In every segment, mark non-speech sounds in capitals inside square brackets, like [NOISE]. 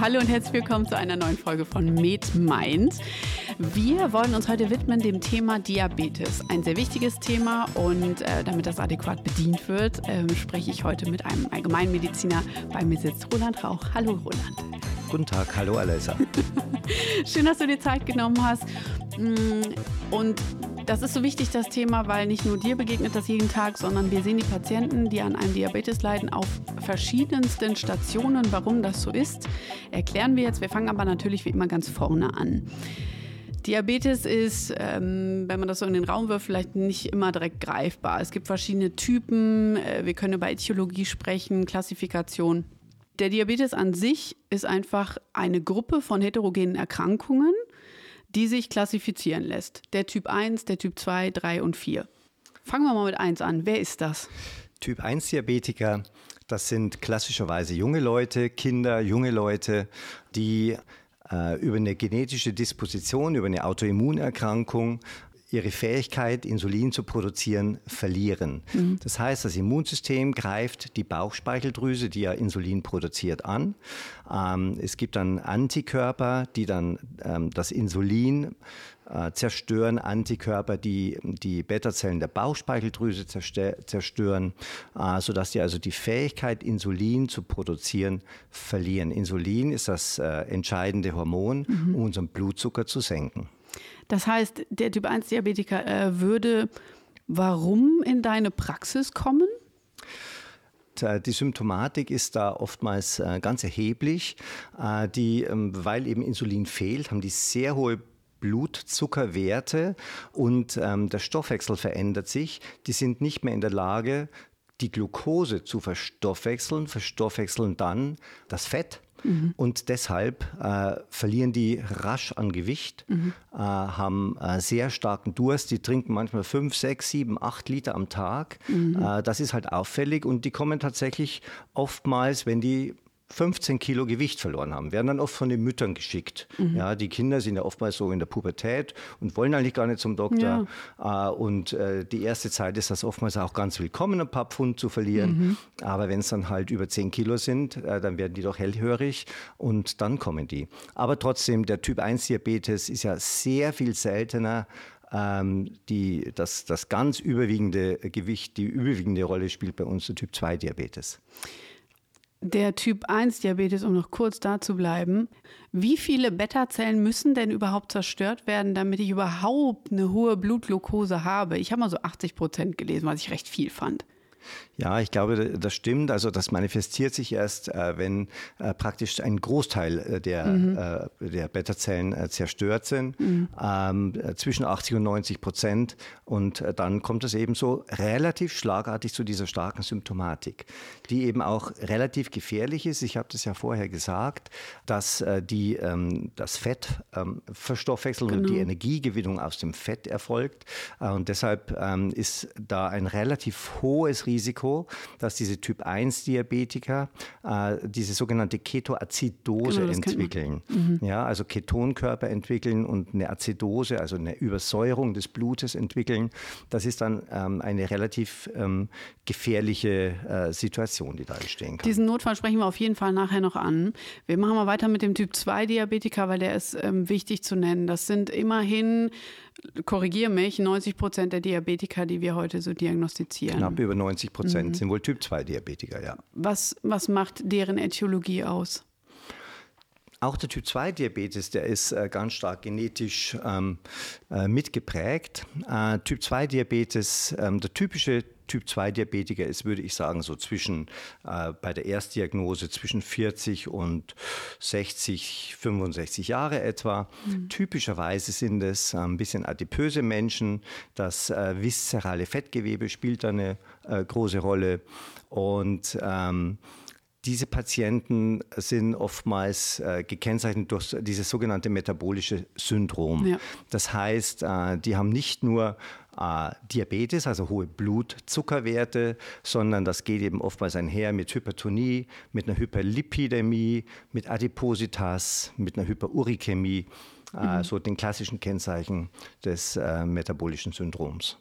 Hallo und herzlich willkommen zu einer neuen Folge von Med Mind. Wir wollen uns heute widmen dem Thema Diabetes. Ein sehr wichtiges Thema und äh, damit das adäquat bedient wird, äh, spreche ich heute mit einem Allgemeinmediziner. Bei mir sitzt Roland Rauch. Hallo Roland. Guten Tag, hallo Alessa. [LAUGHS] Schön, dass du dir Zeit genommen hast. Mm, und das ist so wichtig, das Thema, weil nicht nur dir begegnet das jeden Tag, sondern wir sehen die Patienten, die an einem Diabetes leiden, auf verschiedensten Stationen. Warum das so ist, erklären wir jetzt. Wir fangen aber natürlich wie immer ganz vorne an. Diabetes ist, ähm, wenn man das so in den Raum wirft, vielleicht nicht immer direkt greifbar. Es gibt verschiedene Typen. Äh, wir können über Etiologie sprechen, Klassifikation. Der Diabetes an sich ist einfach eine Gruppe von heterogenen Erkrankungen, die sich klassifizieren lässt. Der Typ 1, der Typ 2, 3 und 4. Fangen wir mal mit 1 an. Wer ist das? Typ 1 Diabetiker, das sind klassischerweise junge Leute, Kinder, junge Leute, die äh, über eine genetische Disposition, über eine Autoimmunerkrankung ihre Fähigkeit, Insulin zu produzieren, verlieren. Mhm. Das heißt, das Immunsystem greift die Bauchspeicheldrüse, die ja Insulin produziert, an. Ähm, es gibt dann Antikörper, die dann ähm, das Insulin äh, zerstören, Antikörper, die die Beta-Zellen der Bauchspeicheldrüse zerstören, äh, sodass die also die Fähigkeit, Insulin zu produzieren, verlieren. Insulin ist das äh, entscheidende Hormon, mhm. um unseren Blutzucker zu senken. Das heißt, der Typ 1 Diabetiker äh, würde warum in deine Praxis kommen? Die Symptomatik ist da oftmals äh, ganz erheblich. Äh, die, ähm, weil eben Insulin fehlt, haben die sehr hohe Blutzuckerwerte und ähm, der Stoffwechsel verändert sich. Die sind nicht mehr in der Lage, die Glucose zu verstoffwechseln, verstoffwechseln dann das Fett Mhm. Und deshalb äh, verlieren die rasch an Gewicht, mhm. äh, haben äh, sehr starken Durst. Die trinken manchmal fünf, sechs, sieben, acht Liter am Tag. Mhm. Äh, das ist halt auffällig und die kommen tatsächlich oftmals, wenn die 15 Kilo Gewicht verloren haben, werden dann oft von den Müttern geschickt. Mhm. Ja, die Kinder sind ja oftmals so in der Pubertät und wollen eigentlich gar nicht zum Doktor. Ja. Äh, und äh, die erste Zeit ist das oftmals auch ganz willkommen, ein paar Pfund zu verlieren. Mhm. Aber wenn es dann halt über 10 Kilo sind, äh, dann werden die doch hellhörig und dann kommen die. Aber trotzdem, der Typ 1 Diabetes ist ja sehr viel seltener ähm, die, das, das ganz überwiegende Gewicht, die überwiegende Rolle spielt bei uns der Typ 2 Diabetes. Der Typ 1 Diabetes, um noch kurz da zu bleiben. Wie viele Beta-Zellen müssen denn überhaupt zerstört werden, damit ich überhaupt eine hohe Blutglucose habe? Ich habe mal so 80 Prozent gelesen, was ich recht viel fand. Ja, ich glaube, das stimmt. Also das manifestiert sich erst, äh, wenn äh, praktisch ein Großteil äh, der, mhm. der Beta-Zellen zerstört sind, mhm. ähm, zwischen 80 und 90 Prozent. Und dann kommt es eben so relativ schlagartig zu dieser starken Symptomatik, die eben auch relativ gefährlich ist. Ich habe das ja vorher gesagt, dass die, ähm, das Fett ähm, verstoffwechseln genau. und die Energiegewinnung aus dem Fett erfolgt. Und deshalb ist da ein relativ hohes Risiko, dass diese Typ 1 Diabetiker äh, diese sogenannte Ketoazidose genau, entwickeln. Mhm. Ja, also Ketonkörper entwickeln und eine Azidose, also eine Übersäuerung des Blutes entwickeln. Das ist dann ähm, eine relativ ähm, gefährliche äh, Situation, die da entstehen kann. Diesen Notfall sprechen wir auf jeden Fall nachher noch an. Wir machen mal weiter mit dem Typ 2 Diabetiker, weil der ist ähm, wichtig zu nennen. Das sind immerhin korrigiere mich, 90 Prozent der Diabetiker, die wir heute so diagnostizieren. Knapp über 90 Prozent mhm. sind wohl Typ 2 Diabetiker, ja. Was, was macht deren Äthiologie aus? Auch der Typ 2 Diabetes, der ist äh, ganz stark genetisch ähm, äh, mitgeprägt. Äh, typ 2 Diabetes, ähm, der typische Typ 2 Diabetiker ist, würde ich sagen, so zwischen äh, bei der Erstdiagnose zwischen 40 und 60, 65 Jahre etwa. Mhm. Typischerweise sind es äh, ein bisschen adipöse Menschen. Das äh, viszerale Fettgewebe spielt da eine äh, große Rolle. Und ähm, diese Patienten sind oftmals äh, gekennzeichnet durch dieses sogenannte metabolische Syndrom. Ja. Das heißt, äh, die haben nicht nur äh, Diabetes, also hohe Blutzuckerwerte, sondern das geht eben oftmals einher mit Hypertonie, mit einer Hyperlipidämie, mit Adipositas, mit einer Hyperurikämie, äh, mhm. so den klassischen Kennzeichen des äh, metabolischen Syndroms.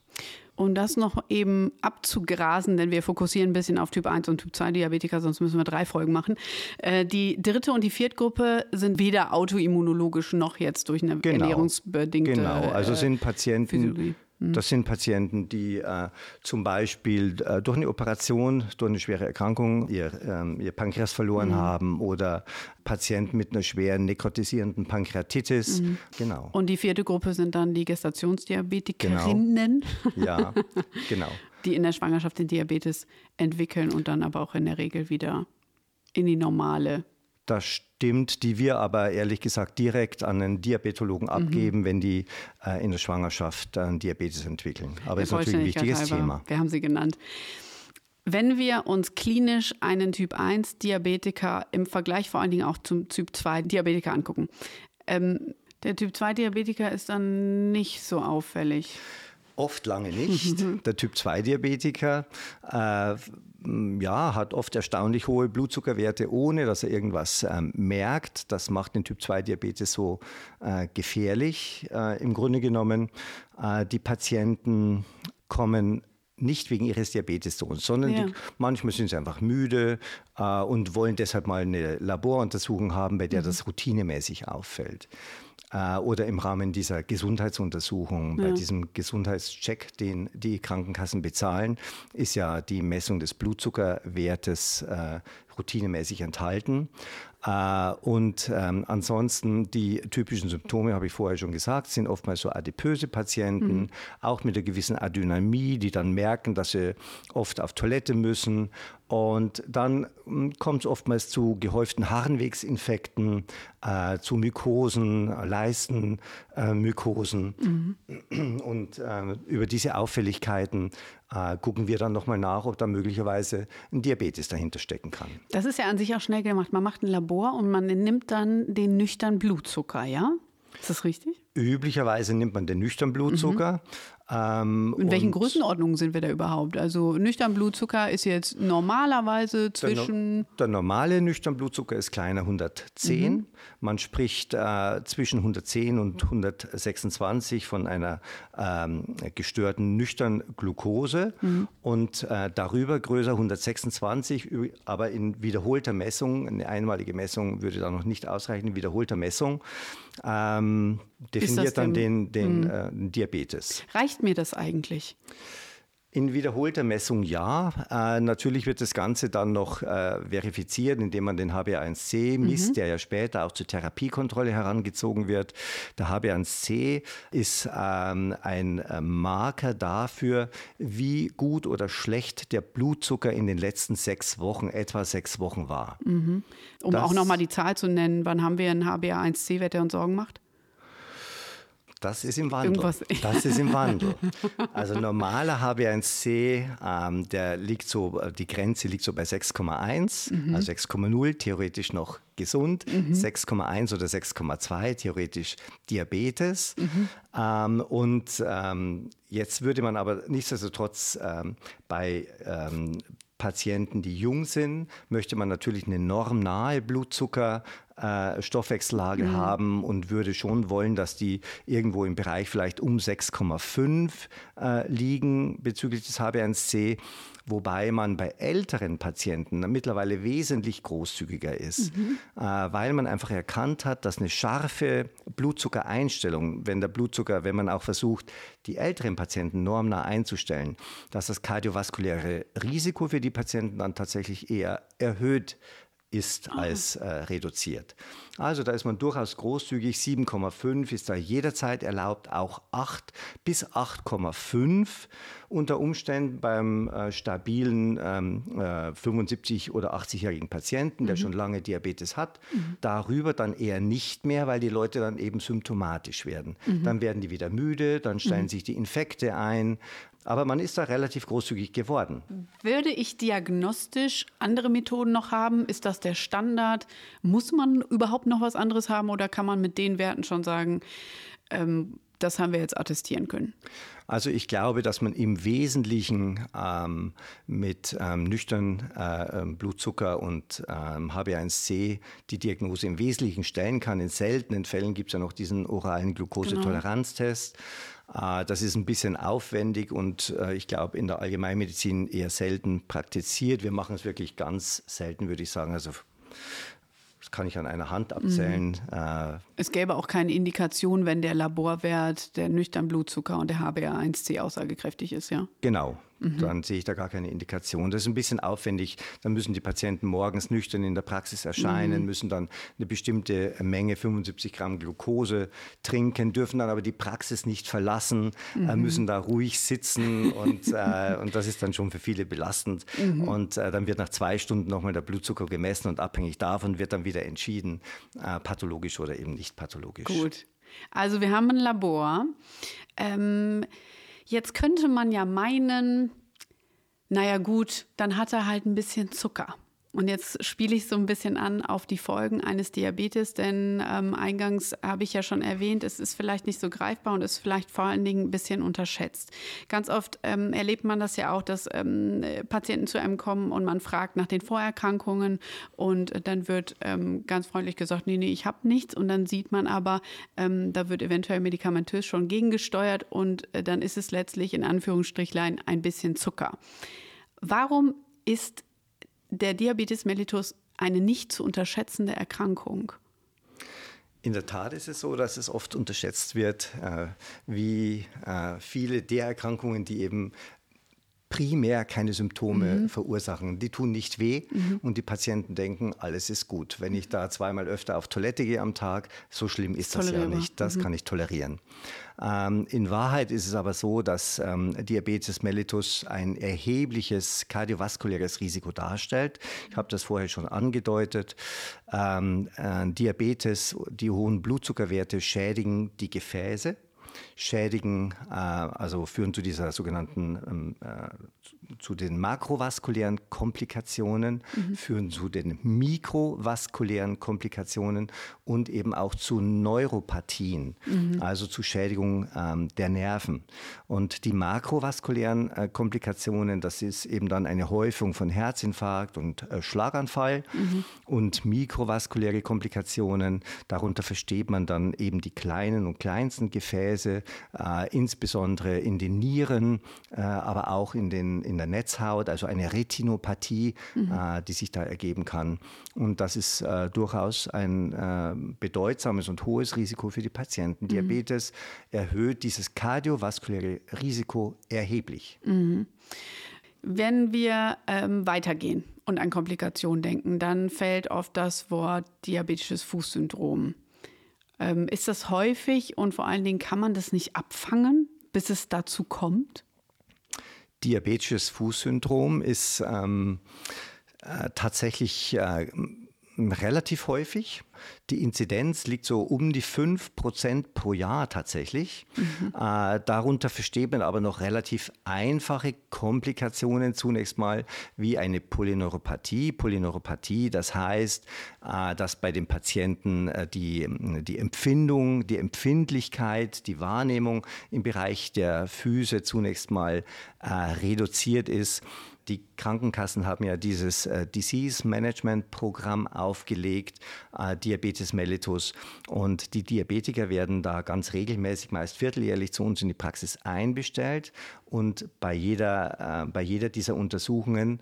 um das noch eben abzugrasen, denn wir fokussieren ein bisschen auf Typ 1 und Typ 2 Diabetiker, sonst müssen wir drei Folgen machen. Äh, die dritte und die vierte Gruppe sind weder autoimmunologisch noch jetzt durch eine genau. ernährungsbedingte Genau, also sind Patienten, Physiologie. Mhm. Das sind Patienten, die äh, zum Beispiel äh, durch eine Operation, durch eine schwere Erkrankung ihr, ähm, ihr Pankreas verloren mhm. haben oder Patienten mit einer schweren nekrotisierenden Pankreatitis. Mhm. Genau. Und die vierte Gruppe sind dann die Gestationsdiabetikerinnen. Genau. Ja, [LAUGHS] genau. die in der Schwangerschaft den Diabetes entwickeln und dann aber auch in der Regel wieder in die normale das stimmt, die wir aber ehrlich gesagt direkt an einen Diabetologen mhm. abgeben, wenn die äh, in der Schwangerschaft äh, Diabetes entwickeln. Aber es ist natürlich ein wichtiges halber, Thema. Wir haben sie genannt. Wenn wir uns klinisch einen Typ 1 Diabetiker im Vergleich vor allen Dingen auch zum Typ 2 Diabetiker angucken, ähm, der Typ 2 Diabetiker ist dann nicht so auffällig. Oft lange nicht. [LAUGHS] Der Typ 2 Diabetiker äh, ja, hat oft erstaunlich hohe Blutzuckerwerte, ohne dass er irgendwas ähm, merkt. Das macht den Typ 2 Diabetes so äh, gefährlich. Äh, Im Grunde genommen, äh, die Patienten kommen nicht wegen ihres Diabetes zu uns, sondern ja. die, manchmal sind sie einfach müde äh, und wollen deshalb mal eine Laboruntersuchung haben, bei der mhm. das routinemäßig auffällt oder im Rahmen dieser Gesundheitsuntersuchung, ja. bei diesem Gesundheitscheck, den die Krankenkassen bezahlen, ist ja die Messung des Blutzuckerwertes äh, routinemäßig enthalten. Äh, und ähm, ansonsten die typischen Symptome, habe ich vorher schon gesagt, sind oftmals so adipöse Patienten, mhm. auch mit einer gewissen Adynamie, die dann merken, dass sie oft auf Toilette müssen. Und dann hm, kommt es oftmals zu gehäuften Harnwegsinfekten, äh, zu Mykosen, Leistenmykosen. Äh, mhm. Und äh, über diese Auffälligkeiten äh, gucken wir dann nochmal nach, ob da möglicherweise ein Diabetes dahinter stecken kann. Das ist ja an sich auch schnell gemacht. Man macht ein Labor und man nimmt dann den nüchternen Blutzucker, ja? Ist das richtig? Üblicherweise nimmt man den nüchternen Blutzucker. Mhm. Ähm, In welchen Größenordnungen sind wir da überhaupt? Also nüchtern Blutzucker ist jetzt normalerweise zwischen. Der, der normale nüchtern Blutzucker ist kleiner 110. Mhm. Man spricht äh, zwischen 110 und 126 von einer ähm, gestörten nüchtern Glucose mhm. und äh, darüber größer 126, aber in wiederholter Messung, eine einmalige Messung würde da noch nicht ausreichen, in wiederholter Messung ähm, definiert dann den, den hm. äh, Diabetes. Reicht mir das eigentlich? In wiederholter Messung ja. Äh, natürlich wird das Ganze dann noch äh, verifiziert, indem man den HbA1c misst, mhm. der ja später auch zur Therapiekontrolle herangezogen wird. Der HbA1c ist ähm, ein äh, Marker dafür, wie gut oder schlecht der Blutzucker in den letzten sechs Wochen, etwa sechs Wochen war. Mhm. Um das, auch nochmal die Zahl zu nennen, wann haben wir einen HbA1c-Wert, der uns Sorgen macht? Das ist im Wandel. Irgendwas. Das ist im Wandel. [LAUGHS] Also normaler HbA1c, ähm, der liegt so, äh, die Grenze liegt so bei 6,1, mhm. also 6,0 theoretisch noch gesund, mhm. 6,1 oder 6,2 theoretisch Diabetes. Mhm. Ähm, und ähm, jetzt würde man aber nichtsdestotrotz ähm, bei ähm, Patienten, die jung sind, möchte man natürlich eine normnahe Blutzucker äh, Stoffwechsellage mhm. haben und würde schon wollen, dass die irgendwo im Bereich vielleicht um 6,5 äh, liegen bezüglich des HbA1c wobei man bei älteren Patienten mittlerweile wesentlich großzügiger ist, mhm. äh, weil man einfach erkannt hat, dass eine scharfe Blutzuckereinstellung, wenn der Blutzucker, wenn man auch versucht, die älteren Patienten normnah einzustellen, dass das kardiovaskuläre Risiko für die Patienten dann tatsächlich eher erhöht ist ah. als äh, reduziert. Also da ist man durchaus großzügig. 7,5 ist da jederzeit erlaubt, auch 8 bis 8,5 unter Umständen beim äh, stabilen ähm, äh, 75 oder 80-jährigen Patienten, der mhm. schon lange Diabetes hat. Mhm. Darüber dann eher nicht mehr, weil die Leute dann eben symptomatisch werden. Mhm. Dann werden die wieder müde, dann stellen mhm. sich die Infekte ein, aber man ist da relativ großzügig geworden. Würde ich diagnostisch andere Methoden noch haben? Ist das der Standard? Muss man überhaupt noch was anderes haben oder kann man mit den Werten schon sagen, ähm, das haben wir jetzt attestieren können? Also ich glaube, dass man im Wesentlichen ähm, mit ähm, nüchtern äh, ähm, Blutzucker und ähm, HB1C die Diagnose im Wesentlichen stellen kann. In seltenen Fällen gibt es ja noch diesen oralen Glukosetoleranztest. Genau. Äh, das ist ein bisschen aufwendig und äh, ich glaube in der Allgemeinmedizin eher selten praktiziert. Wir machen es wirklich ganz selten, würde ich sagen. Also das kann ich an einer Hand abzählen. Mhm. es gäbe auch keine Indikation, wenn der Laborwert, der nüchtern Blutzucker und der HbA1c aussagekräftig ist, ja? Genau, Mhm. Dann sehe ich da gar keine Indikation. Das ist ein bisschen aufwendig. Dann müssen die Patienten morgens nüchtern in der Praxis erscheinen, mhm. müssen dann eine bestimmte Menge, 75 Gramm Glucose trinken, dürfen dann aber die Praxis nicht verlassen, äh, mhm. äh, müssen da ruhig sitzen und, äh, [LAUGHS] und das ist dann schon für viele belastend. Mhm. Und äh, dann wird nach zwei Stunden nochmal der Blutzucker gemessen und abhängig davon wird dann wieder entschieden, äh, pathologisch oder eben nicht pathologisch. Gut. Also wir haben ein Labor. Ähm, Jetzt könnte man ja meinen, naja gut, dann hat er halt ein bisschen Zucker. Und jetzt spiele ich so ein bisschen an auf die Folgen eines Diabetes, denn ähm, eingangs habe ich ja schon erwähnt, es ist vielleicht nicht so greifbar und ist vielleicht vor allen Dingen ein bisschen unterschätzt. Ganz oft ähm, erlebt man das ja auch, dass ähm, Patienten zu einem kommen und man fragt nach den Vorerkrankungen und dann wird ähm, ganz freundlich gesagt, nee, nee, ich habe nichts. Und dann sieht man aber, ähm, da wird eventuell medikamentös schon gegengesteuert und äh, dann ist es letztlich in Anführungsstrichlein ein bisschen Zucker. Warum ist der Diabetes mellitus eine nicht zu unterschätzende Erkrankung? In der Tat ist es so, dass es oft unterschätzt wird, äh, wie äh, viele der Erkrankungen, die eben primär keine Symptome mhm. verursachen. Die tun nicht weh mhm. und die Patienten denken, alles ist gut. Wenn ich da zweimal öfter auf Toilette gehe am Tag, so schlimm ist das ja nicht. Das mhm. kann ich tolerieren. Ähm, in Wahrheit ist es aber so, dass ähm, Diabetes mellitus ein erhebliches kardiovaskuläres Risiko darstellt. Ich habe das vorher schon angedeutet. Ähm, äh, Diabetes, die hohen Blutzuckerwerte schädigen die Gefäße schädigen, äh, also führen zu dieser sogenannten, ähm, äh, zu den makrovaskulären Komplikationen, mhm. führen zu den mikrovaskulären Komplikationen und eben auch zu Neuropathien, mhm. also zu Schädigung ähm, der Nerven. Und die makrovaskulären äh, Komplikationen, das ist eben dann eine Häufung von Herzinfarkt und äh, Schlaganfall mhm. und mikrovaskuläre Komplikationen, darunter versteht man dann eben die kleinen und kleinsten Gefäße, äh, insbesondere in den Nieren, äh, aber auch in, den, in der Netzhaut, also eine Retinopathie, mhm. äh, die sich da ergeben kann. Und das ist äh, durchaus ein äh, bedeutsames und hohes Risiko für die Patienten. Mhm. Diabetes erhöht dieses kardiovaskuläre Risiko erheblich. Mhm. Wenn wir ähm, weitergehen und an Komplikationen denken, dann fällt oft das Wort diabetisches Fußsyndrom. Ähm, ist das häufig und vor allen Dingen kann man das nicht abfangen, bis es dazu kommt? Diabetisches Fußsyndrom ist ähm, äh, tatsächlich äh, relativ häufig. Die Inzidenz liegt so um die 5 Prozent pro Jahr tatsächlich. Mhm. Äh, darunter versteht man aber noch relativ einfache Komplikationen zunächst mal wie eine Polyneuropathie. Polyneuropathie, das heißt, äh, dass bei dem Patienten äh, die, die Empfindung, die Empfindlichkeit, die Wahrnehmung im Bereich der Füße zunächst mal äh, reduziert ist. Die Krankenkassen haben ja dieses äh, Disease Management Programm aufgelegt, äh, Diabetes mellitus. Und die Diabetiker werden da ganz regelmäßig, meist vierteljährlich zu uns in die Praxis einbestellt. Und bei jeder, äh, bei jeder dieser Untersuchungen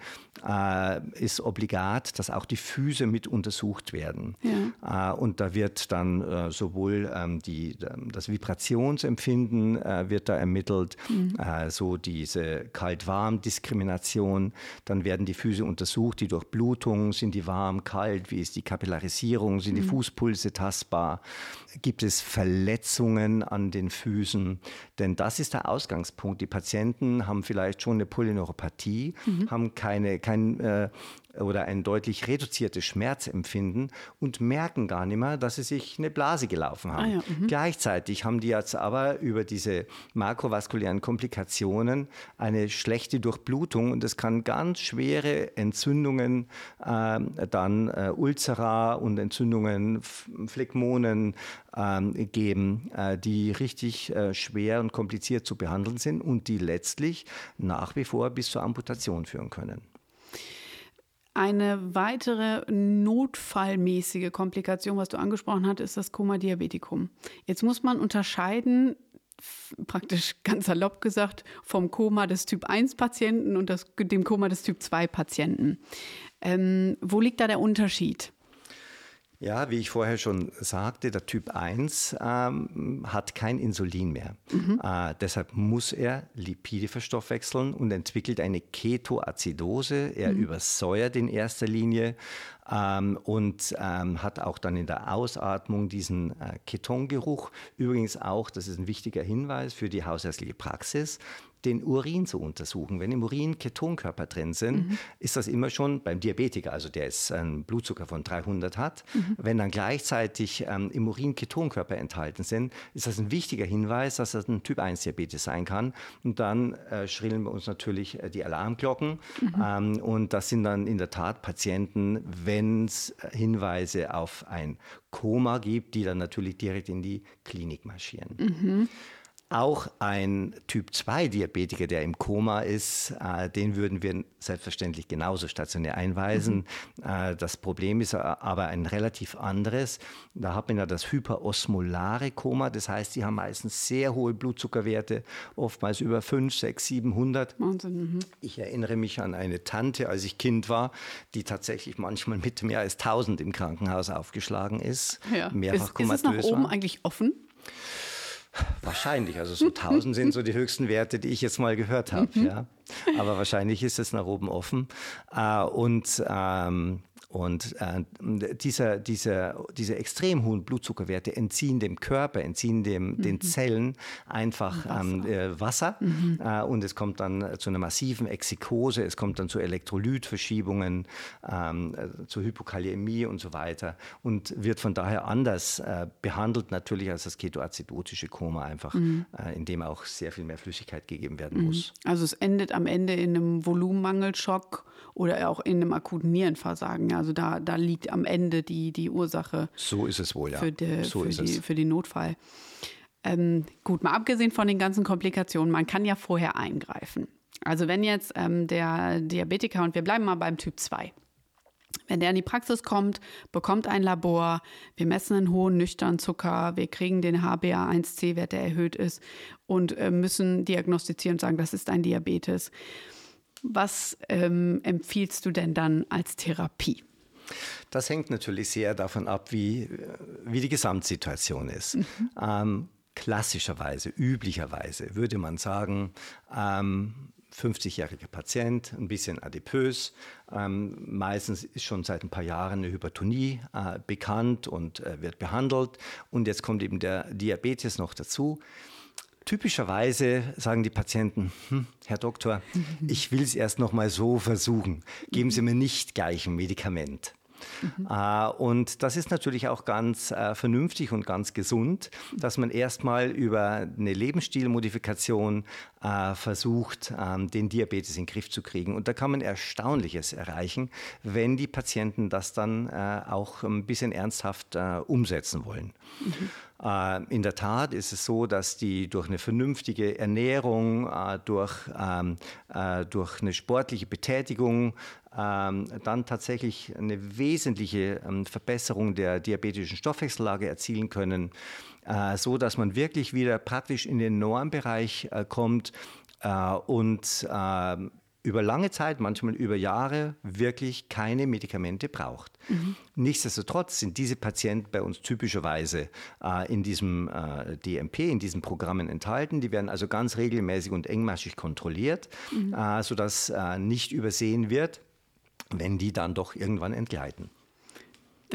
äh, ist obligat, dass auch die Füße mit untersucht werden. Ja. Äh, und da wird dann äh, sowohl ähm, die, das Vibrationsempfinden wird da ermittelt, mhm. so diese Kalt-Warm-Diskrimination dann werden die Füße untersucht, die Durchblutung, sind die warm, kalt, wie ist die Kapillarisierung, sind die mhm. Fußpulse tastbar, gibt es Verletzungen an den Füßen, denn das ist der Ausgangspunkt. Die Patienten haben vielleicht schon eine Polyneuropathie, mhm. haben keine, kein äh, oder ein deutlich reduziertes Schmerzempfinden und merken gar nicht mehr, dass sie sich eine Blase gelaufen haben. Ah ja, mhm. Gleichzeitig haben die jetzt aber über diese makrovaskulären Komplikationen eine schlechte Durchblutung und es kann ganz schwere Entzündungen, äh, dann äh, Ulzera und Entzündungen, Phlegmonen äh, geben, die richtig äh, schwer und kompliziert zu behandeln sind und die letztlich nach wie vor bis zur Amputation führen können. Eine weitere notfallmäßige Komplikation, was du angesprochen hast, ist das Koma Diabetikum. Jetzt muss man unterscheiden praktisch [LAUGHS] ganz salopp gesagt vom Koma des Typ 1 Patienten und das, dem Koma des Typ 2 Patienten. Ähm, wo liegt da der Unterschied? Ja, wie ich vorher schon sagte, der Typ 1 ähm, hat kein Insulin mehr. Mhm. Äh, deshalb muss er Lipide verstoffwechseln und entwickelt eine Ketoazidose. Er mhm. übersäuert in erster Linie ähm, und ähm, hat auch dann in der Ausatmung diesen äh, Ketongeruch. Übrigens auch, das ist ein wichtiger Hinweis für die hausärztliche Praxis, den Urin zu untersuchen. Wenn im Urin Ketonkörper drin sind, mhm. ist das immer schon beim Diabetiker, also der jetzt einen Blutzucker von 300 hat, mhm. wenn dann gleichzeitig ähm, im Urin Ketonkörper enthalten sind, ist das ein wichtiger Hinweis, dass das ein Typ 1 Diabetes sein kann. Und dann äh, schrillen bei uns natürlich äh, die Alarmglocken. Mhm. Ähm, und das sind dann in der Tat Patienten, wenn es Hinweise auf ein Koma gibt, die dann natürlich direkt in die Klinik marschieren. Auch ein Typ-2-Diabetiker, der im Koma ist, äh, den würden wir selbstverständlich genauso stationär einweisen. Mhm. Äh, das Problem ist aber ein relativ anderes. Da hat man ja das hyperosmolare Koma, das heißt, sie haben meistens sehr hohe Blutzuckerwerte, oftmals über 5, 6, 700. Wahnsinn, mhm. Ich erinnere mich an eine Tante, als ich Kind war, die tatsächlich manchmal mit mehr als 1000 im Krankenhaus aufgeschlagen ist. Ja. Mehrfach ist, ist es nach oben eigentlich offen? Wahrscheinlich, also so 1000 sind so die höchsten Werte, die ich jetzt mal gehört habe. Mhm. Ja. Aber wahrscheinlich ist es nach oben offen. Äh, und ähm, und äh, dieser, dieser, diese extrem hohen Blutzuckerwerte entziehen dem Körper, entziehen dem, mhm. den Zellen einfach Wasser, ähm, äh, Wasser mhm. äh, und es kommt dann zu einer massiven Exikose, es kommt dann zu Elektrolytverschiebungen, ähm, äh, zu Hypokaliämie und so weiter und wird von daher anders äh, behandelt natürlich als das ketoacidotische Koma einfach, mhm. Äh, in dem auch sehr viel mehr Flüssigkeit gegeben werden mhm. muss. Also es endet am Ende in einem Volumenmangelschock oder auch in einem akuten Nierenversagen. Also da, da liegt am Ende die, die Ursache. So ist es wohl, ja. Für, die, so für, die, für den Notfall. Ähm, gut, mal abgesehen von den ganzen Komplikationen, man kann ja vorher eingreifen. Also wenn jetzt ähm, der Diabetiker, und wir bleiben mal beim Typ 2, wenn der in die Praxis kommt, bekommt ein Labor, wir messen einen hohen nüchternen Zucker, wir kriegen den HbA1c-Wert, der erhöht ist und äh, müssen diagnostizieren und sagen, das ist ein Diabetes. Was ähm, empfiehlst du denn dann als Therapie? Das hängt natürlich sehr davon ab, wie, wie die Gesamtsituation ist. Mhm. Ähm, klassischerweise, üblicherweise würde man sagen, ähm, 50-jähriger Patient, ein bisschen adipös. Ähm, meistens ist schon seit ein paar Jahren eine Hypertonie äh, bekannt und äh, wird behandelt. Und jetzt kommt eben der Diabetes noch dazu. Typischerweise sagen die Patienten, hm, Herr Doktor, [LAUGHS] ich will es erst noch mal so versuchen. Geben Sie mir nicht gleich ein Medikament. Mhm. Äh, und das ist natürlich auch ganz äh, vernünftig und ganz gesund, dass man erstmal über eine Lebensstilmodifikation äh, versucht, ähm, den Diabetes in den Griff zu kriegen. Und da kann man Erstaunliches erreichen, wenn die Patienten das dann äh, auch ein bisschen ernsthaft umsetzen wollen. Mhm. Äh, in der Tat ist es so, dass die durch eine vernünftige Ernährung, äh, durch, ähm, äh, durch eine sportliche Betätigung ähm, dann tatsächlich eine wesentliche ähm, Verbesserung der diabetischen Stoffwechsellage erzielen können, so dass man wirklich wieder praktisch in den Normbereich kommt und über lange Zeit, manchmal über Jahre, wirklich keine Medikamente braucht. Mhm. Nichtsdestotrotz sind diese Patienten bei uns typischerweise äh, in diesem äh, DMP, in diesen Programmen enthalten. Die werden also ganz regelmäßig und engmaschig kontrolliert, mhm. äh, sodass äh, nicht übersehen wird, wenn die dann doch irgendwann entgleiten.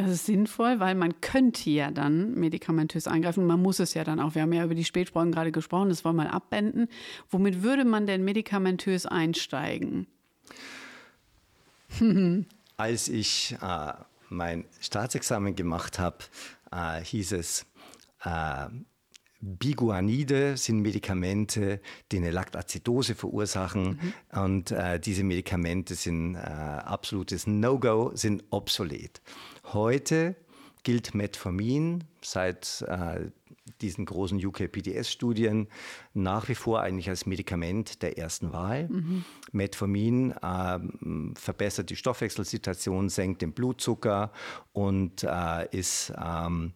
Das ist sinnvoll, weil man könnte ja dann medikamentös eingreifen. Man muss es ja dann auch. Wir haben ja über die Spätsprochen gerade gesprochen, das wollen wir mal abwenden. Womit würde man denn medikamentös einsteigen? [LAUGHS] Als ich äh, mein Staatsexamen gemacht habe, äh, hieß es, äh, Biguanide sind Medikamente, die eine Lactazidose verursachen. Mhm. Und äh, diese Medikamente sind äh, absolutes No-Go, sind obsolet. Heute gilt Metformin seit äh, diesen großen UK-PDS-Studien nach wie vor eigentlich als Medikament der ersten Wahl. Mhm. Metformin äh, verbessert die Stoffwechselsituation, senkt den Blutzucker und äh, ist ähm,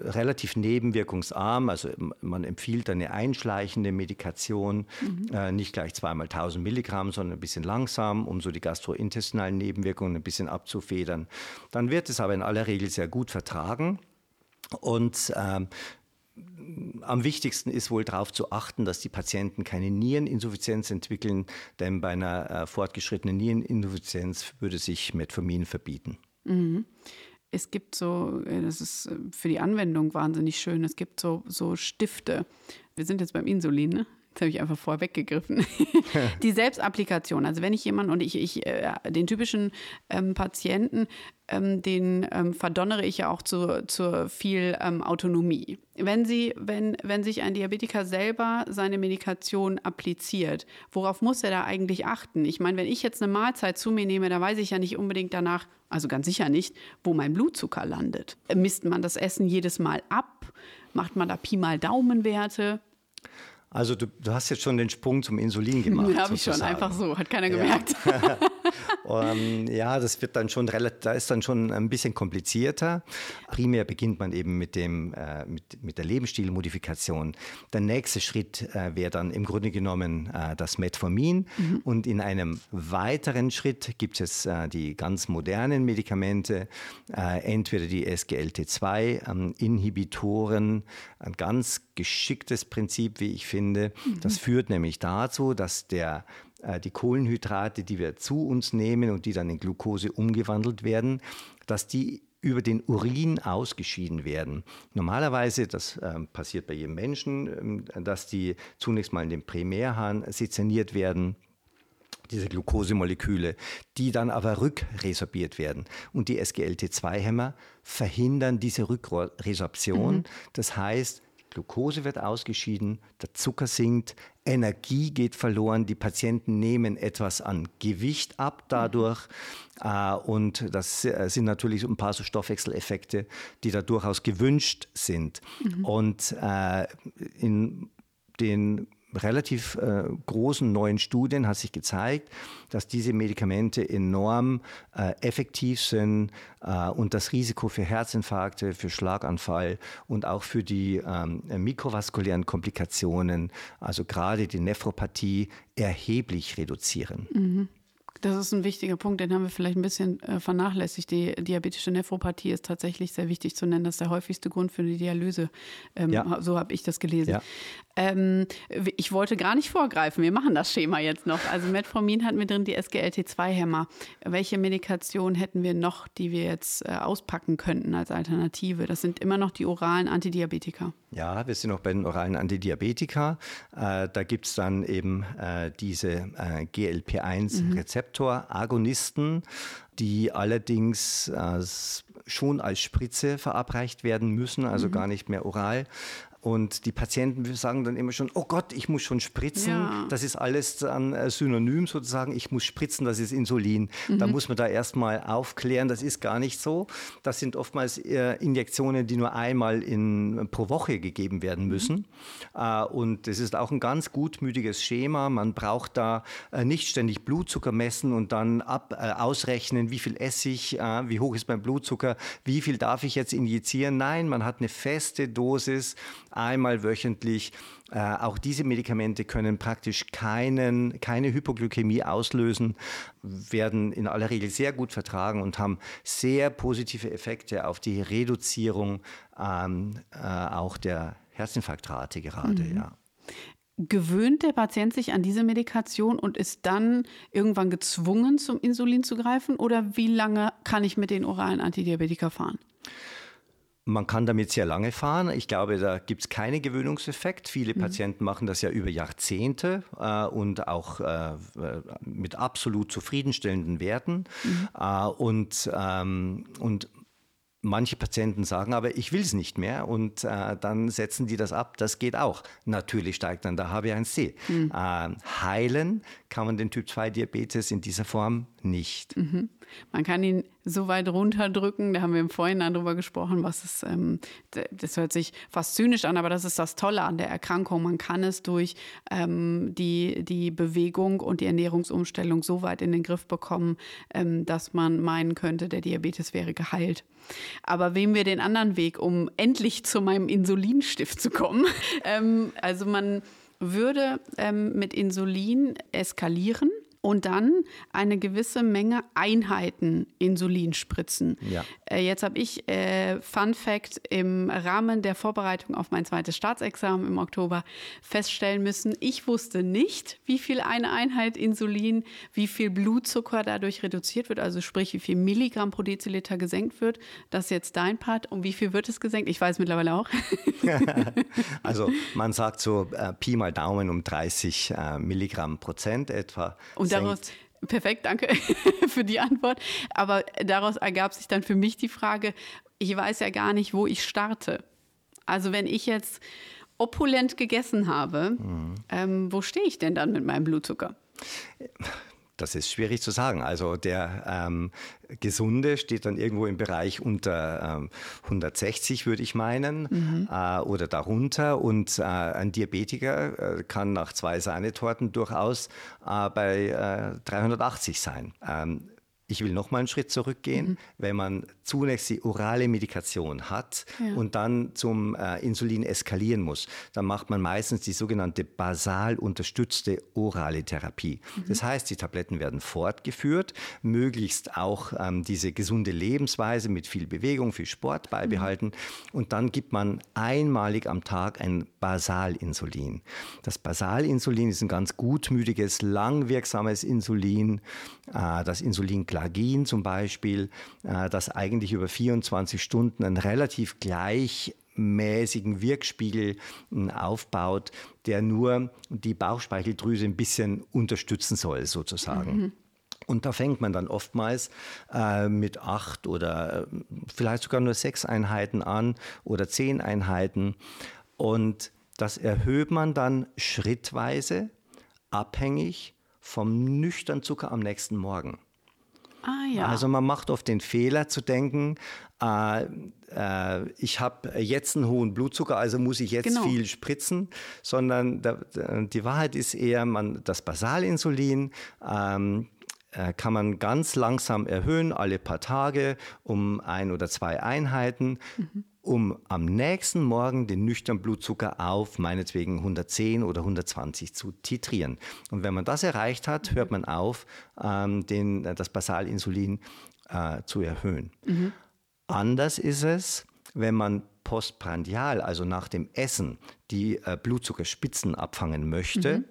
relativ nebenwirkungsarm. Also man empfiehlt eine einschleichende Medikation, mhm. äh, nicht gleich zweimal 1000 Milligramm, sondern ein bisschen langsam, um so die gastrointestinalen Nebenwirkungen ein bisschen abzufedern. Dann wird es aber in aller Regel sehr gut vertragen. Und ähm, am wichtigsten ist wohl darauf zu achten, dass die Patienten keine Niereninsuffizienz entwickeln, denn bei einer äh, fortgeschrittenen Niereninsuffizienz würde sich Metformin verbieten. Mhm. Es gibt so, äh, das ist äh, für die Anwendung wahnsinnig schön, es gibt so, so Stifte. Wir sind jetzt beim Insulin, ne? Jetzt habe ich einfach vorweggegriffen. [LAUGHS] die Selbstapplikation. Also wenn ich jemanden und ich, ich äh, den typischen ähm, Patienten, ähm, den ähm, verdonnere ich ja auch zu, zu viel ähm, Autonomie. Wenn sie, wenn, wenn sich ein Diabetiker selber seine Medikation appliziert, worauf muss er da eigentlich achten? Ich meine, wenn ich jetzt eine Mahlzeit zu mir nehme, da weiß ich ja nicht unbedingt danach, also ganz sicher nicht, wo mein Blutzucker landet. Misst man das Essen jedes Mal ab? Macht man da Pi mal Daumenwerte? Also du, du, hast jetzt schon den Sprung zum Insulin [LAUGHS] gemacht. Ja, habe ich schon, einfach so, hat keiner gemerkt. Ja. [LAUGHS] um, ja, das wird dann schon relativ, da ist dann schon ein bisschen komplizierter. Primär beginnt man eben mit, dem, äh, mit, mit der Lebensstilmodifikation. Der nächste Schritt äh, wäre dann im Grunde genommen äh, das Metformin. Mhm. Und in einem weiteren Schritt gibt es äh, die ganz modernen Medikamente, äh, entweder die SGLT2-Inhibitoren, ähm, ein ganz geschicktes Prinzip, wie ich finde. Mhm. Das führt nämlich dazu, dass der die Kohlenhydrate, die wir zu uns nehmen und die dann in Glucose umgewandelt werden, dass die über den Urin ausgeschieden werden. Normalerweise, das äh, passiert bei jedem Menschen, äh, dass die zunächst mal in den Primärhahn sezerniert werden diese Glukosemoleküle, die dann aber rückresorbiert werden. Und die SGLT2-Hämmer verhindern diese Rückresorption. Mhm. Das heißt, Glucose wird ausgeschieden, der Zucker sinkt, Energie geht verloren, die Patienten nehmen etwas an Gewicht ab dadurch. Äh, und das äh, sind natürlich ein paar so Stoffwechseleffekte, die da durchaus gewünscht sind. Mhm. Und äh, in den relativ äh, großen neuen Studien hat sich gezeigt, dass diese Medikamente enorm äh, effektiv sind äh, und das Risiko für Herzinfarkte, für Schlaganfall und auch für die ähm, mikrovaskulären Komplikationen, also gerade die Nephropathie, erheblich reduzieren. Mhm. Das ist ein wichtiger Punkt, den haben wir vielleicht ein bisschen äh, vernachlässigt. Die diabetische Nephropathie ist tatsächlich sehr wichtig zu nennen. Das ist der häufigste Grund für die Dialyse. Ähm, ja. So habe ich das gelesen. Ja. Ähm, ich wollte gar nicht vorgreifen. Wir machen das Schema jetzt noch. Also Metformin hatten wir drin, die SGLT2-Hämmer. Welche Medikation hätten wir noch, die wir jetzt äh, auspacken könnten als Alternative? Das sind immer noch die oralen Antidiabetika. Ja, wir sind noch bei den oralen Antidiabetika. Äh, da gibt es dann eben äh, diese äh, GLP-1-Rezeptor-Agonisten, mhm. die allerdings äh, schon als Spritze verabreicht werden müssen, also mhm. gar nicht mehr oral. Und die Patienten sagen dann immer schon, oh Gott, ich muss schon spritzen. Ja. Das ist alles dann äh, synonym sozusagen. Ich muss spritzen, das ist Insulin. Mhm. Da muss man da erstmal aufklären, das ist gar nicht so. Das sind oftmals äh, Injektionen, die nur einmal in, pro Woche gegeben werden mhm. müssen. Mhm. Und das ist auch ein ganz gutmütiges Schema. Man braucht da nicht ständig Blutzucker messen und dann ab, ausrechnen, wie viel esse ich, wie hoch ist mein Blutzucker, wie viel darf ich jetzt injizieren. Nein, man hat eine feste Dosis einmal wöchentlich. Äh, auch diese Medikamente können praktisch keinen, keine Hypoglykämie auslösen, werden in aller Regel sehr gut vertragen und haben sehr positive Effekte auf die Reduzierung ähm, äh, auch der Herzinfarktrate gerade. Mhm. Ja gewöhnt der Patient sich an diese Medikation und ist dann irgendwann gezwungen, zum Insulin zu greifen? Oder wie lange kann ich mit den oralen Antidiabetika fahren? Man kann damit sehr lange fahren. Ich glaube, da gibt es keinen Gewöhnungseffekt. Viele mhm. Patienten machen das ja über Jahrzehnte äh, und auch äh, mit absolut zufriedenstellenden Werten. Mhm. Äh, und, ähm, und Manche Patienten sagen aber, ich will es nicht mehr und äh, dann setzen die das ab. Das geht auch. Natürlich steigt dann der HbA1c. Mhm. Äh, heilen kann man den Typ-2-Diabetes in dieser Form nicht. Mhm. Man kann ihn so weit runterdrücken, da haben wir im Vorhinein drüber gesprochen, was ist, ähm, das hört sich fast zynisch an, aber das ist das Tolle an der Erkrankung. Man kann es durch ähm, die, die Bewegung und die Ernährungsumstellung so weit in den Griff bekommen, ähm, dass man meinen könnte, der Diabetes wäre geheilt. Aber wem wir den anderen Weg, um endlich zu meinem Insulinstift zu kommen, [LAUGHS] ähm, also man würde ähm, mit Insulin eskalieren und dann eine gewisse Menge Einheiten Insulin spritzen. Ja. Äh, jetzt habe ich, äh, Fun Fact, im Rahmen der Vorbereitung auf mein zweites Staatsexamen im Oktober feststellen müssen, ich wusste nicht, wie viel eine Einheit Insulin, wie viel Blutzucker dadurch reduziert wird, also sprich, wie viel Milligramm pro Deziliter gesenkt wird. Das ist jetzt dein Part. Um wie viel wird es gesenkt? Ich weiß mittlerweile auch. [LAUGHS] [LAUGHS] also man sagt so äh, Pi mal Daumen um 30 äh, Milligramm Prozent etwa. Und und daraus, perfekt, danke [LAUGHS] für die Antwort. Aber daraus ergab sich dann für mich die Frage, ich weiß ja gar nicht, wo ich starte. Also wenn ich jetzt opulent gegessen habe, mhm. ähm, wo stehe ich denn dann mit meinem Blutzucker? [LAUGHS] Das ist schwierig zu sagen. Also der ähm, Gesunde steht dann irgendwo im Bereich unter ähm, 160, würde ich meinen, mhm. äh, oder darunter. Und äh, ein Diabetiker äh, kann nach zwei Sahnetorten durchaus äh, bei 380 äh, sein. Ähm, ich will noch mal einen Schritt zurückgehen. Mhm. Wenn man zunächst die orale Medikation hat ja. und dann zum äh, Insulin eskalieren muss, dann macht man meistens die sogenannte basal unterstützte orale Therapie. Mhm. Das heißt, die Tabletten werden fortgeführt, möglichst auch ähm, diese gesunde Lebensweise mit viel Bewegung, viel Sport beibehalten mhm. und dann gibt man einmalig am Tag ein Basalinsulin. Das Basalinsulin ist ein ganz gutmütiges, langwirksames Insulin. Äh, das Insulin Glagin zum Beispiel, äh, das eigentlich über 24 Stunden einen relativ gleichmäßigen Wirkspiegel äh, aufbaut, der nur die Bauchspeicheldrüse ein bisschen unterstützen soll, sozusagen. Mhm. Und da fängt man dann oftmals äh, mit acht oder äh, vielleicht sogar nur sechs Einheiten an oder zehn Einheiten. Und das erhöht man dann schrittweise, abhängig vom nüchtern Zucker am nächsten Morgen. Ah, ja. Also man macht oft den Fehler zu denken, äh, äh, ich habe jetzt einen hohen Blutzucker, also muss ich jetzt genau. viel spritzen, sondern da, die Wahrheit ist eher, man, das Basalinsulin ähm, äh, kann man ganz langsam erhöhen, alle paar Tage um ein oder zwei Einheiten. Mhm um am nächsten Morgen den nüchternen Blutzucker auf meinetwegen 110 oder 120 zu titrieren. Und wenn man das erreicht hat, hört man auf, ähm, den, äh, das Basalinsulin äh, zu erhöhen. Mhm. Anders ist es, wenn man postprandial, also nach dem Essen, die äh, Blutzuckerspitzen abfangen möchte. Mhm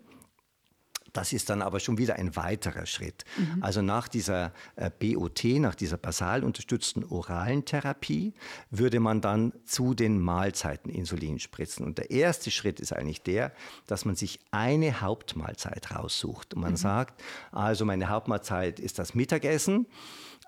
das ist dann aber schon wieder ein weiterer Schritt. Mhm. Also nach dieser äh, BOT, nach dieser basal unterstützten oralen Therapie, würde man dann zu den Mahlzeiten Insulin spritzen. Und der erste Schritt ist eigentlich der, dass man sich eine Hauptmahlzeit raussucht. Und man mhm. sagt, also meine Hauptmahlzeit ist das Mittagessen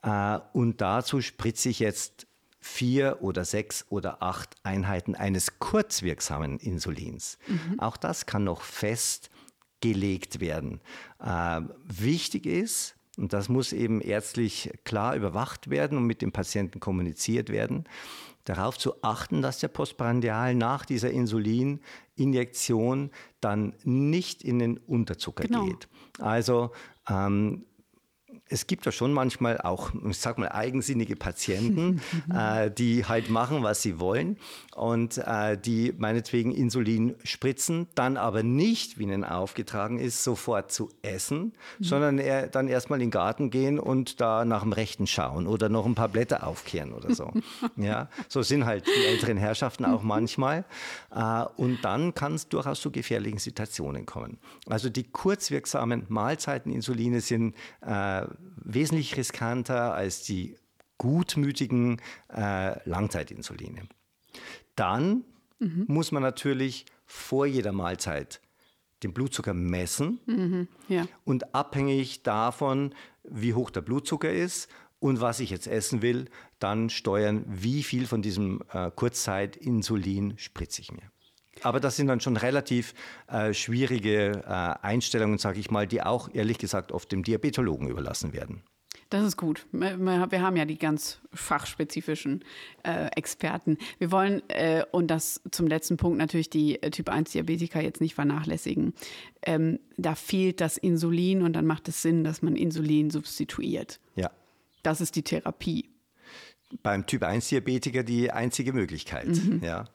äh, und dazu spritze ich jetzt vier oder sechs oder acht Einheiten eines kurzwirksamen Insulins. Mhm. Auch das kann noch fest gelegt werden. Äh, wichtig ist, und das muss eben ärztlich klar überwacht werden und mit dem Patienten kommuniziert werden, darauf zu achten, dass der Postprandial nach dieser Insulininjektion dann nicht in den Unterzucker genau. geht. Also ähm, es gibt ja schon manchmal auch, ich sag mal, eigensinnige Patienten, [LAUGHS] äh, die halt machen, was sie wollen und äh, die meinetwegen Insulin spritzen, dann aber nicht, wie ihnen aufgetragen ist, sofort zu essen, mhm. sondern er, dann erstmal in den Garten gehen und da nach dem Rechten schauen oder noch ein paar Blätter aufkehren oder so. [LAUGHS] ja, so sind halt die älteren Herrschaften auch manchmal. Äh, und dann kann es durchaus zu gefährlichen Situationen kommen. Also die kurzwirksamen Mahlzeiteninsuline sind äh, wesentlich riskanter als die gutmütigen äh, Langzeitinsuline. Dann mhm. muss man natürlich vor jeder Mahlzeit den Blutzucker messen mhm, ja. und abhängig davon, wie hoch der Blutzucker ist und was ich jetzt essen will, dann steuern, wie viel von diesem äh, Kurzzeitinsulin spritze ich mir. Aber das sind dann schon relativ äh, schwierige äh, Einstellungen, sage ich mal, die auch ehrlich gesagt oft dem Diabetologen überlassen werden. Das ist gut. Wir haben ja die ganz fachspezifischen äh, Experten. Wir wollen, äh, und das zum letzten Punkt natürlich die äh, Typ-1-Diabetiker jetzt nicht vernachlässigen. Ähm, da fehlt das Insulin und dann macht es Sinn, dass man Insulin substituiert. Ja. Das ist die Therapie. Beim Typ-1-Diabetiker die einzige Möglichkeit. Mhm. Ja.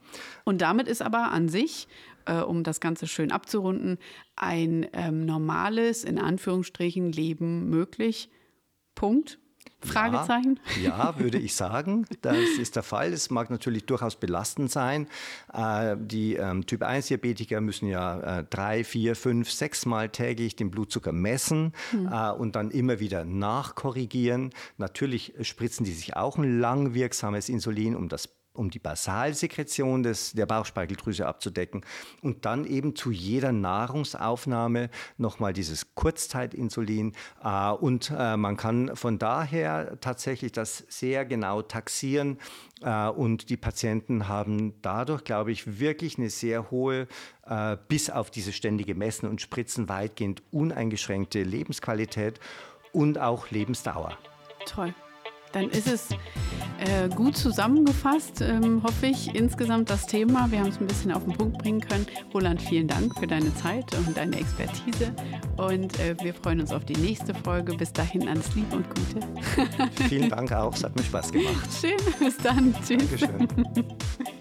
Und damit ist aber an sich äh, um das Ganze schön abzurunden, ein ähm, normales, in Anführungsstrichen, Leben möglich. Punkt. Fragezeichen? Ja, ja, würde ich sagen. Das ist der Fall. Es mag natürlich durchaus belastend sein. Äh, die ähm, Typ-1-Diabetiker müssen ja äh, drei, vier, fünf, sechs Mal täglich den Blutzucker messen hm. äh, und dann immer wieder nachkorrigieren. Natürlich spritzen die sich auch ein langwirksames Insulin, um das um die Basalsekretion des, der Bauchspeicheldrüse abzudecken und dann eben zu jeder Nahrungsaufnahme nochmal dieses Kurzzeitinsulin. Äh, und äh, man kann von daher tatsächlich das sehr genau taxieren. Äh, und die Patienten haben dadurch, glaube ich, wirklich eine sehr hohe, äh, bis auf diese ständige Messen und Spritzen weitgehend uneingeschränkte Lebensqualität und auch Lebensdauer. Toll. Dann ist es äh, gut zusammengefasst, ähm, hoffe ich, insgesamt das Thema. Wir haben es ein bisschen auf den Punkt bringen können. Roland, vielen Dank für deine Zeit und deine Expertise. Und äh, wir freuen uns auf die nächste Folge. Bis dahin alles Liebe und Gute. vielen Dank auch. Es hat mir Spaß gemacht. [LAUGHS] Schön. Bis dann. Tschüss. Dankeschön. [LAUGHS]